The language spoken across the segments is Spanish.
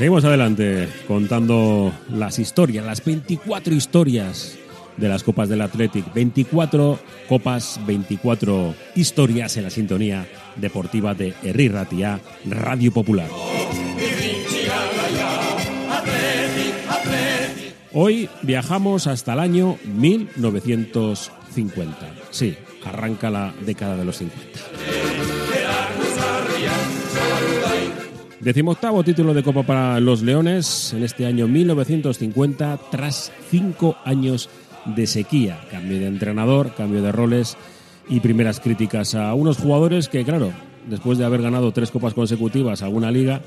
Seguimos adelante contando las historias, las 24 historias de las Copas del Athletic. 24 copas, 24 historias en la sintonía deportiva de Herri Ratia, Radio Popular. Hoy viajamos hasta el año 1950. Sí, arranca la década de los 50. Decimoctavo título de Copa para los Leones en este año 1950, tras cinco años de sequía. Cambio de entrenador, cambio de roles y primeras críticas a unos jugadores que, claro, después de haber ganado tres copas consecutivas a una liga,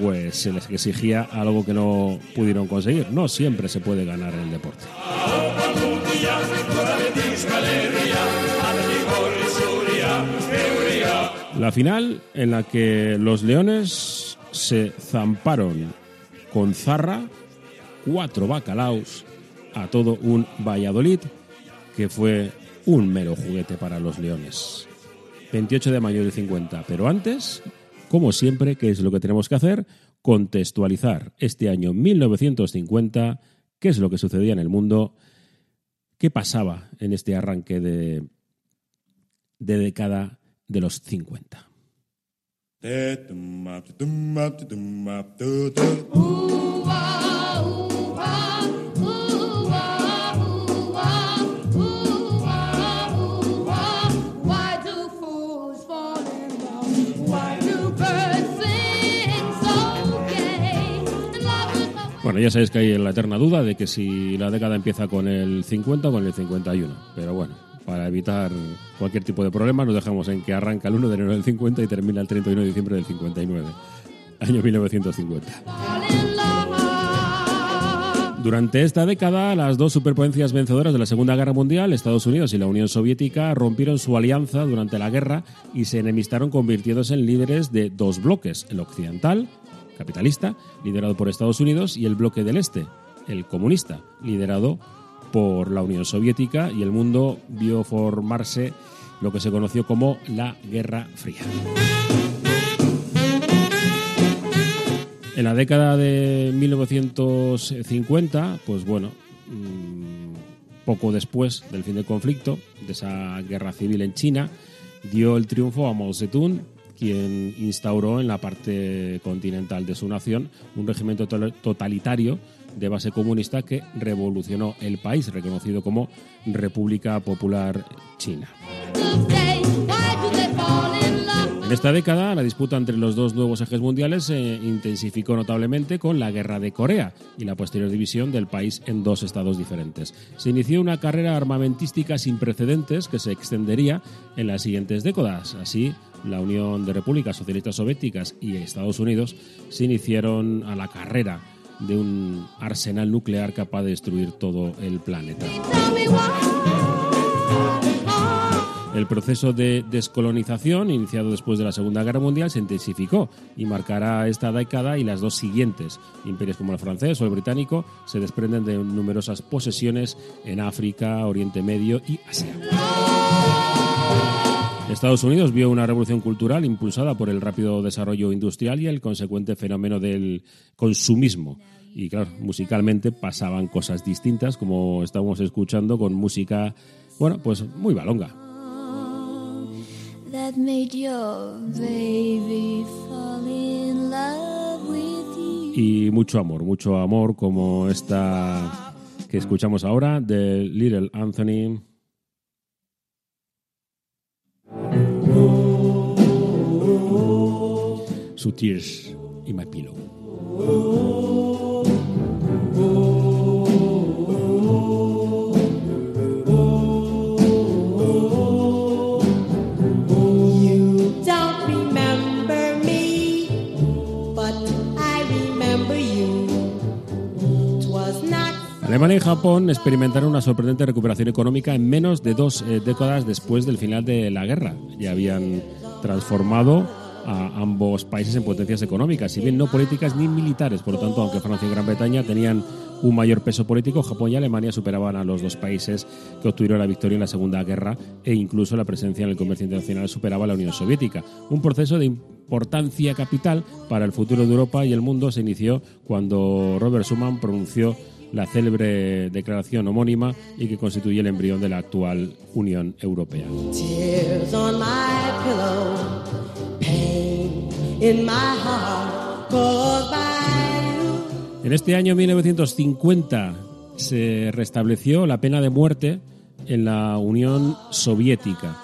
pues se les exigía algo que no pudieron conseguir. No siempre se puede ganar en el deporte. La final en la que los Leones se zamparon con Zarra, cuatro bacalaos, a todo un Valladolid que fue un mero juguete para los Leones. 28 de mayo del 50, pero antes, como siempre, ¿qué es lo que tenemos que hacer? Contextualizar este año 1950, qué es lo que sucedía en el mundo, qué pasaba en este arranque de, de década de los 50. Bueno, ya sabéis que hay la eterna duda de que si la década empieza con el 50 o con el 51. Pero bueno, para evitar cualquier tipo de problema, nos dejamos en que arranca el 1 de enero del 50 y termina el 31 de diciembre del 59, año 1950. Durante esta década, las dos superpotencias vencedoras de la Segunda Guerra Mundial, Estados Unidos y la Unión Soviética, rompieron su alianza durante la guerra y se enemistaron convirtiéndose en líderes de dos bloques, el occidental capitalista, liderado por Estados Unidos, y el bloque del Este, el comunista, liderado por la Unión Soviética, y el mundo vio formarse lo que se conoció como la Guerra Fría. En la década de 1950, pues bueno, mm, poco después del fin del conflicto, de esa guerra civil en China, dio el triunfo a Mao Zedong quien instauró en la parte continental de su nación un régimen totalitario de base comunista que revolucionó el país, reconocido como República Popular China. En esta década, la disputa entre los dos nuevos ejes mundiales se intensificó notablemente con la Guerra de Corea y la posterior división del país en dos estados diferentes. Se inició una carrera armamentística sin precedentes que se extendería en las siguientes décadas. Así, la Unión de Repúblicas Socialistas Soviéticas y Estados Unidos se iniciaron a la carrera de un arsenal nuclear capaz de destruir todo el planeta. El proceso de descolonización, iniciado después de la Segunda Guerra Mundial, se intensificó y marcará esta década y las dos siguientes. Imperios como el francés o el británico se desprenden de numerosas posesiones en África, Oriente Medio y Asia. Estados Unidos vio una revolución cultural impulsada por el rápido desarrollo industrial y el consecuente fenómeno del consumismo. Y claro, musicalmente pasaban cosas distintas, como estamos escuchando con música, bueno, pues muy balonga. Y mucho amor, mucho amor como esta que escuchamos ahora de Little Anthony Su tears in my pillow. Alemania y Japón experimentaron una sorprendente recuperación económica en menos de dos eh, décadas después del final de la guerra. Ya habían transformado a ambos países en potencias económicas, si bien no políticas ni militares. Por lo tanto, aunque Francia y Gran Bretaña tenían un mayor peso político, Japón y Alemania superaban a los dos países que obtuvieron la victoria en la Segunda Guerra e incluso la presencia en el comercio internacional superaba a la Unión Soviética. Un proceso de importancia capital para el futuro de Europa y el mundo se inició cuando Robert Schuman pronunció la célebre declaración homónima y que constituye el embrión de la actual Unión Europea. En este año 1950 se restableció la pena de muerte en la Unión Soviética.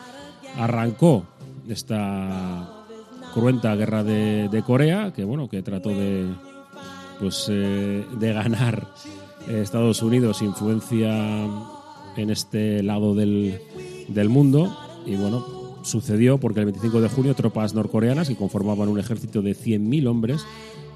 Arrancó esta cruenta guerra de, Corea, que bueno, que trató de pues eh, de ganar Estados Unidos influencia en este lado del, del mundo y bueno, sucedió porque el 25 de junio tropas norcoreanas que conformaban un ejército de 100.000 hombres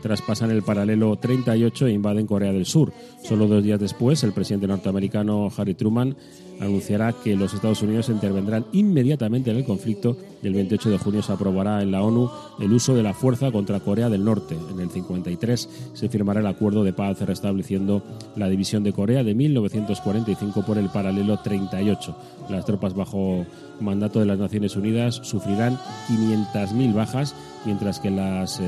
traspasan el paralelo 38 e invaden Corea del Sur. Solo dos días después, el presidente norteamericano Harry Truman anunciará que los Estados Unidos intervendrán inmediatamente en el conflicto y el 28 de junio se aprobará en la ONU el uso de la fuerza contra Corea del Norte. En el 53 se firmará el acuerdo de paz restableciendo la división de Corea de 1945 por el paralelo 38. Las tropas bajo mandato de las Naciones Unidas sufrirán 500.000 bajas, mientras que las... Eh,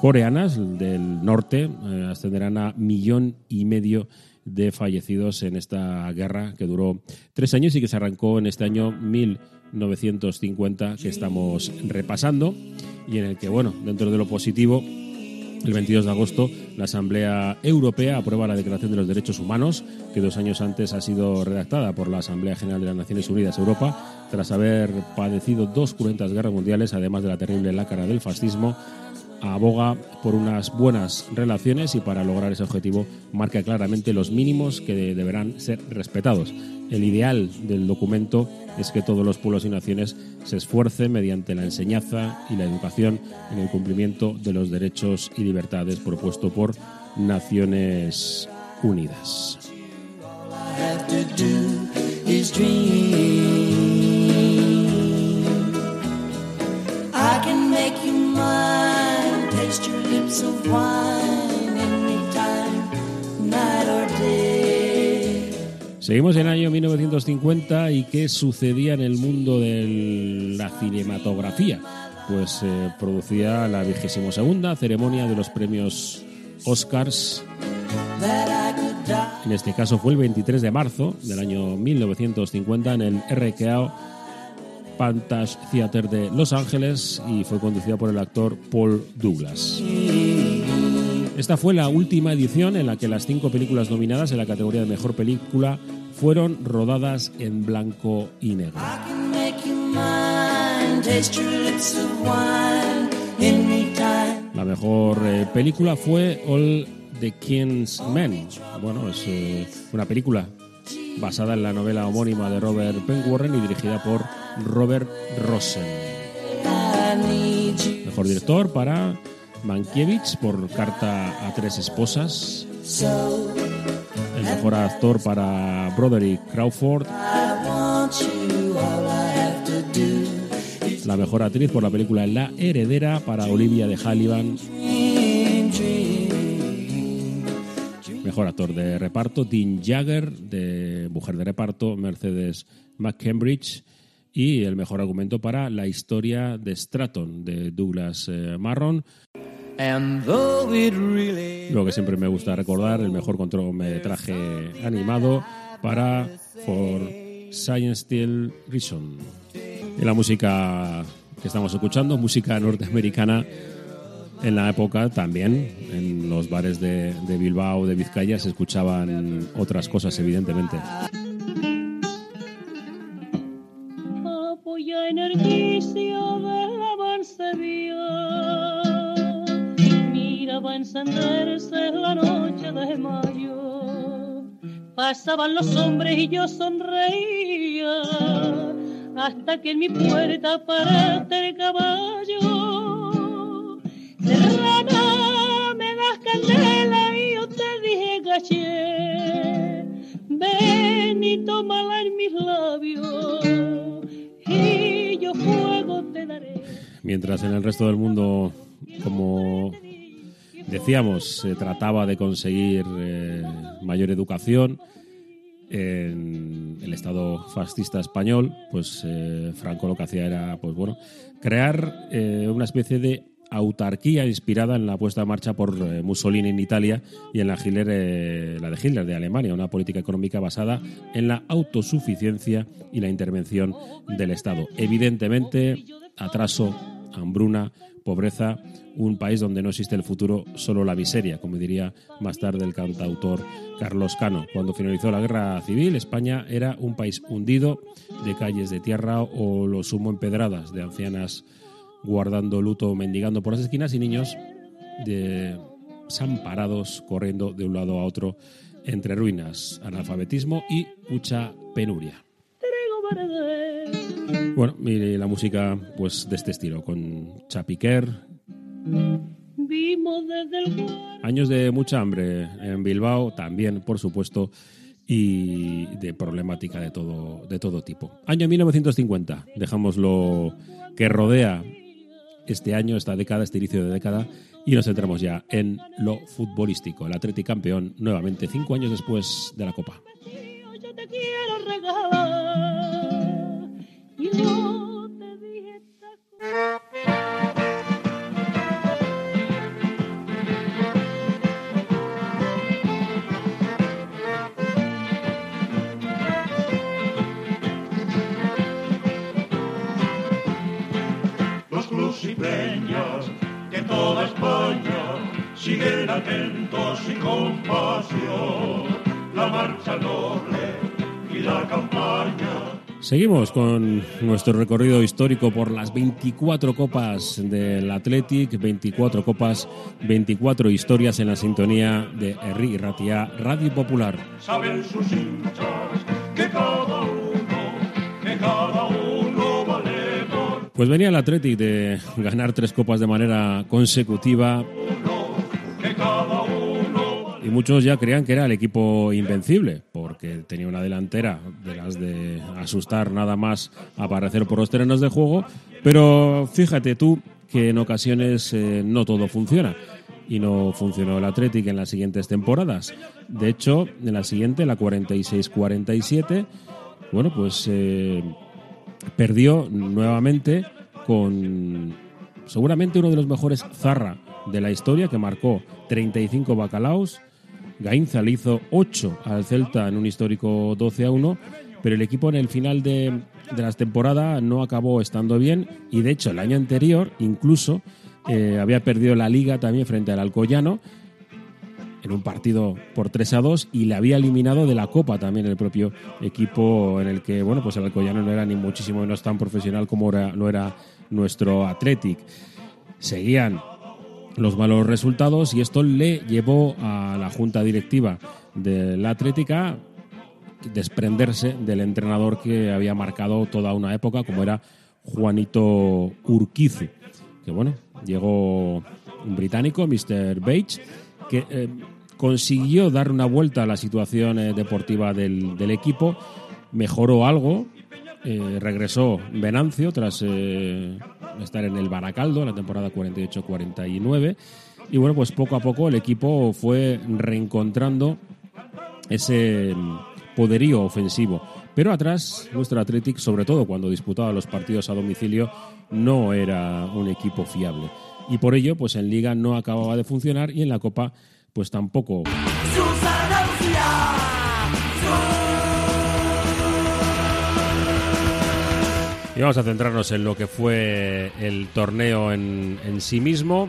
coreanas del norte eh, ascenderán a millón y medio de fallecidos en esta guerra que duró tres años y que se arrancó en este año 1950 que estamos repasando y en el que, bueno, dentro de lo positivo, el 22 de agosto la Asamblea Europea aprueba la Declaración de los Derechos Humanos, que dos años antes ha sido redactada por la Asamblea General de las Naciones Unidas Europa, tras haber padecido dos cruentas guerras mundiales, además de la terrible lácara del fascismo aboga por unas buenas relaciones y para lograr ese objetivo marca claramente los mínimos que deberán ser respetados. El ideal del documento es que todos los pueblos y naciones se esfuercen mediante la enseñanza y la educación en el cumplimiento de los derechos y libertades propuesto por Naciones Unidas. Seguimos en el año 1950 y qué sucedía en el mundo de la cinematografía. Pues se eh, producía la vigésima segunda ceremonia de los premios Oscars. En este caso fue el 23 de marzo del año 1950 en el RKO Pantage Theater de Los Ángeles y fue conducida por el actor Paul Douglas. Esta fue la última edición en la que las cinco películas nominadas en la categoría de mejor película fueron rodadas en blanco y negro. La mejor eh, película fue All the King's Men. Bueno, es eh, una película basada en la novela homónima de Robert Penguarren y dirigida por Robert Rosen. Mejor director para Mankiewicz por Carta a tres esposas. El mejor actor para Broderick Crawford. La mejor actriz por la película La Heredera para Olivia de Hallivan. Mejor actor de reparto, Dean Jagger, de Mujer de Reparto, Mercedes McCambridge. Y el mejor argumento para La historia de Stratton, de Douglas eh, Marron. Lo que siempre me gusta recordar, el mejor traje animado para For Science Steel Reason. Y la música que estamos escuchando, música norteamericana en la época también, en los bares de, de Bilbao, de Vizcaya, se escuchaban otras cosas, evidentemente. Encenderse la noche de mayo. Pasaban los hombres y yo sonreía hasta que en mi puerta paraste el caballo. Serrana, me das candela y yo te dije caché. Ven y tómala en mis labios y yo fuego te daré. Mientras en el resto del mundo, como Decíamos, se trataba de conseguir eh, mayor educación en el Estado fascista español, pues eh, Franco lo que hacía era, pues bueno, crear eh, una especie de autarquía inspirada en la puesta en marcha por Mussolini en Italia y en la, Hitler, la de Hitler de Alemania, una política económica basada en la autosuficiencia y la intervención del Estado. Evidentemente, atraso, hambruna, pobreza, un país donde no existe el futuro, solo la miseria, como diría más tarde el cantautor Carlos Cano. Cuando finalizó la guerra civil, España era un país hundido de calles de tierra o lo sumo empedradas de ancianas guardando luto, mendigando por las esquinas y niños desamparados corriendo de un lado a otro entre ruinas, analfabetismo y mucha penuria. Bueno, mire la música pues de este estilo, con Chapiquer. Años de mucha hambre en Bilbao, también, por supuesto, y de problemática de todo, de todo tipo. Año 1950, dejamos lo que rodea este año, esta década, este inicio de década, y nos centramos ya en lo futbolístico. El Atlético campeón, nuevamente, cinco años después de la Copa. que siguen atentos y compasión la marcha noble y la campaña. Seguimos con nuestro recorrido histórico por las 24 copas del Athletic, 24 copas, 24 historias en la sintonía de Herri Ratia Radio Popular. Saben sus hinchas que cada uno, que cada uno vale pues venía el Athletic de ganar tres copas de manera consecutiva. Muchos ya creían que era el equipo invencible, porque tenía una delantera de las de asustar nada más aparecer por los terrenos de juego. Pero fíjate tú que en ocasiones eh, no todo funciona. Y no funcionó el Athletic en las siguientes temporadas. De hecho, en la siguiente, la 46-47, bueno, pues eh, perdió nuevamente con seguramente uno de los mejores Zarra de la historia, que marcó 35 bacalaos. Gainza le hizo 8 al Celta en un histórico 12 a 1, pero el equipo en el final de, de la temporada no acabó estando bien y de hecho el año anterior incluso eh, había perdido la liga también frente al Alcoyano en un partido por 3 a 2 y le había eliminado de la Copa también el propio equipo en el que, bueno, pues el Alcoyano no era ni muchísimo menos tan profesional como era, lo era nuestro Athletic. Seguían los malos resultados y esto le llevó a la junta directiva de la Atlética desprenderse del entrenador que había marcado toda una época, como era Juanito Urquizu, que bueno, llegó un británico, Mr. Bates, que eh, consiguió dar una vuelta a la situación eh, deportiva del, equipo, mejoró algo, eh, regresó Venancio tras estar en el Baracaldo en la temporada 48-49 y bueno, pues poco a poco el equipo fue reencontrando ese poderío ofensivo. Pero atrás, nuestro Athletic, sobre todo cuando disputaba los partidos a domicilio, no era un equipo fiable. Y por ello, pues en Liga no acababa de funcionar y en la Copa pues tampoco. Y vamos a centrarnos en lo que fue el torneo en, sí mismo,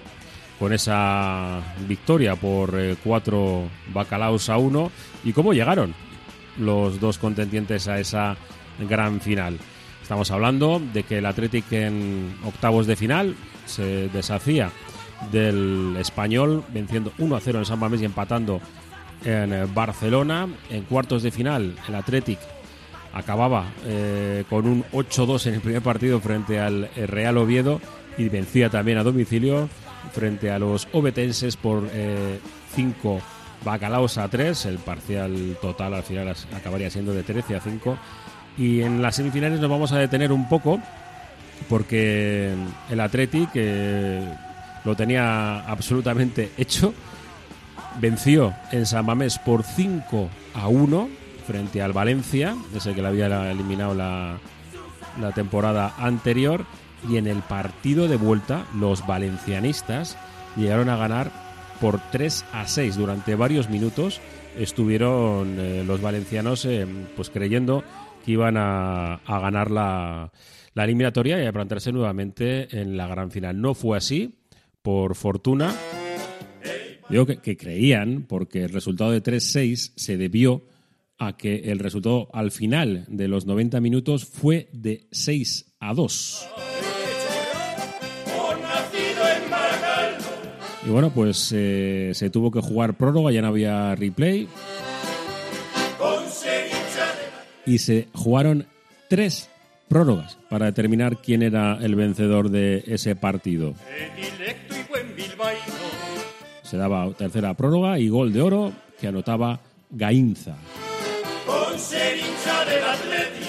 con esa victoria por eh, cuatro bacalaos a uno y cómo llegaron los dos contendientes a esa gran final. Estamos hablando de que el Athletic en octavos de final se deshacía del español, venciendo 1 a 0 en San Mamés y empatando en eh, Barcelona. En cuartos de final, el Athletic acababa eh, con un 8-2 en el primer partido frente al eh, Real Oviedo y vencía también a domicilio frente a los obetenses por 5 bacalaos a 3. El parcial total al final acabaría siendo de 13 a 5. Y en las semifinales nos vamos a detener un poco porque el Athletic lo tenía absolutamente hecho. Venció en San Mamés por 5 a 1 frente al Valencia, ese que le había eliminado la, la temporada anterior. Y en el partido de vuelta, los valencianistas llegaron a ganar por 3 a 6 durante varios minutos. Estuvieron eh, los valencianos eh, pues creyendo que iban a, ganar la, la eliminatoria y a plantarse nuevamente en la gran final. No fue así, por fortuna. Digo que, que creían, porque el resultado de 3-6 se debió a que el resultado al final de los 90 minutos fue de 6 a 2. Y bueno, pues eh, se tuvo que jugar prórroga, ya no había replay. Y se jugaron tres prórrogas para determinar quién era el vencedor de ese partido. Se daba tercera prórroga y gol de oro que anotaba Gainza. Hincha del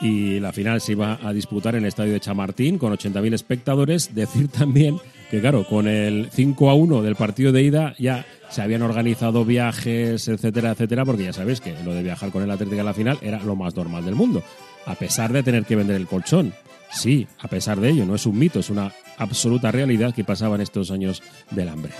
y la final se iba a disputar en el estadio de Chamartín con 80.000 espectadores. Decir también que, claro, con el 5 a 1 del partido de ida ya se habían organizado viajes, etcétera, etcétera, porque ya sabéis que lo de viajar con el Atlético a la final era lo más normal del mundo, a pesar de tener que vender el colchón. Sí, a pesar de ello, no es un mito, es una absoluta realidad que pasaba en estos años del hambre.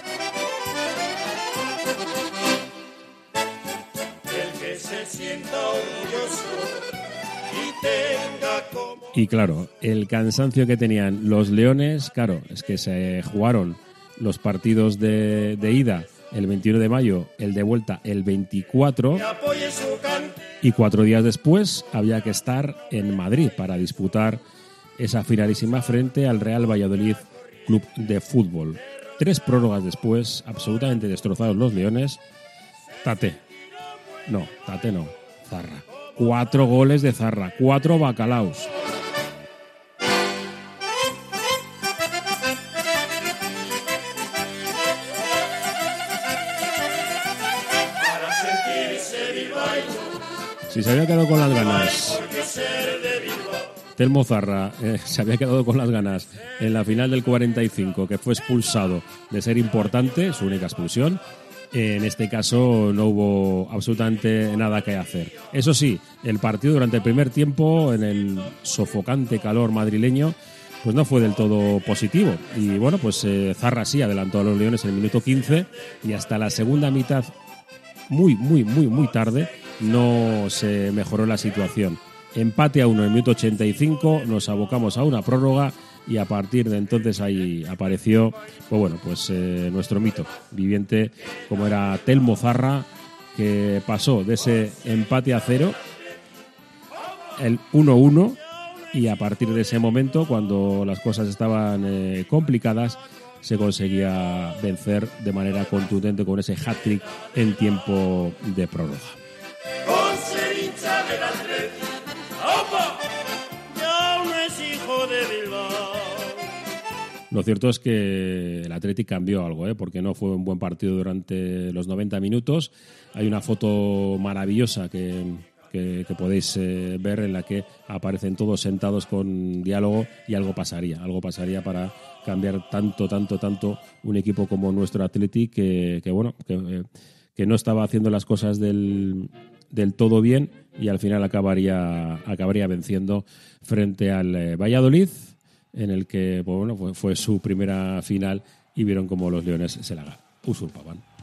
Y claro, el cansancio que tenían los Leones, claro, es que se jugaron los partidos de, de ida el 21 de mayo, el de vuelta el 24 que apoye su canto. y cuatro días después había que estar en Madrid para disputar esa finalísima frente al Real Valladolid Club de Fútbol. Tres prórrogas después, absolutamente destrozados los Leones. Tate. No, Tate no. Zarra. Cuatro goles de Zarra, cuatro bacalaos. Si se había quedado con las ganas. Telmo Zarra eh, se había quedado con las ganas en la final del 45, que fue expulsado de ser importante, su única expulsión. En este caso no hubo absolutamente nada que hacer. Eso sí, el partido durante el primer tiempo, en el sofocante calor madrileño, pues no fue del todo positivo. Y bueno, pues eh, Zarra sí adelantó a los Leones en el minuto 15 y hasta la segunda mitad muy, muy, muy, muy tarde, no se mejoró la situación. Empate a uno en el minuto 85, nos abocamos a una prórroga y a partir de entonces ahí apareció, pues bueno, pues eh, nuestro mito viviente, como era Telmo Zarra, que pasó de ese empate a cero, el 1-1, y a partir de ese momento, cuando las cosas estaban eh, complicadas, se conseguía vencer de manera contundente con ese hat-trick en tiempo de prórroga. Con ser hincha del Atleti. ¡Opa! Ya no es hijo de Bilbao. Lo cierto es que el Athletic cambió algo, ¿eh? porque no fue un buen partido durante los 90 minutos. Hay una foto maravillosa que, que- podéis eh, ver en la que aparecen todos sentados con diálogo y algo pasaría. Algo pasaría para cambiar tanto, tanto, tanto un equipo como nuestro Athletic que, que, bueno, que, eh, que no estaba haciendo las cosas del, del todo bien y al final acabaría, acabaría venciendo frente al eh, Valladolid en el que pues, bueno, fue, fue su primera final y vieron como los Leones se la usurpaban.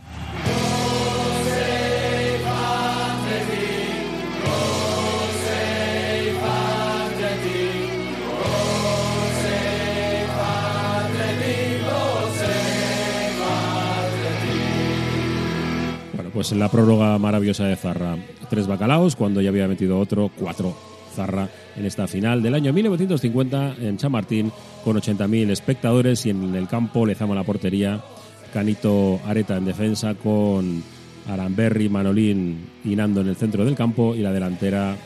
Pues en la prórroga maravillosa de Zarra, tres bacalaos, cuando ya había metido otro, cuatro Zarra en esta final del año 1950 en Chamartín, con 80.000 espectadores y en el campo le Lezama la portería, Canito Areta en defensa con Aramberri, Manolín y Nando en el centro del campo y la delantera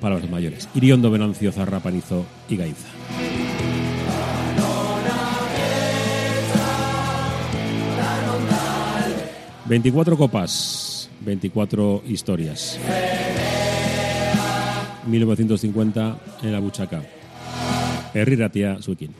para los mayores. Iriondo, Venancio, Zarra, Panizo y Gaiza. 24 copas, 24 historias. 1950 en la Buchaca. Herri Ratia, Suekin.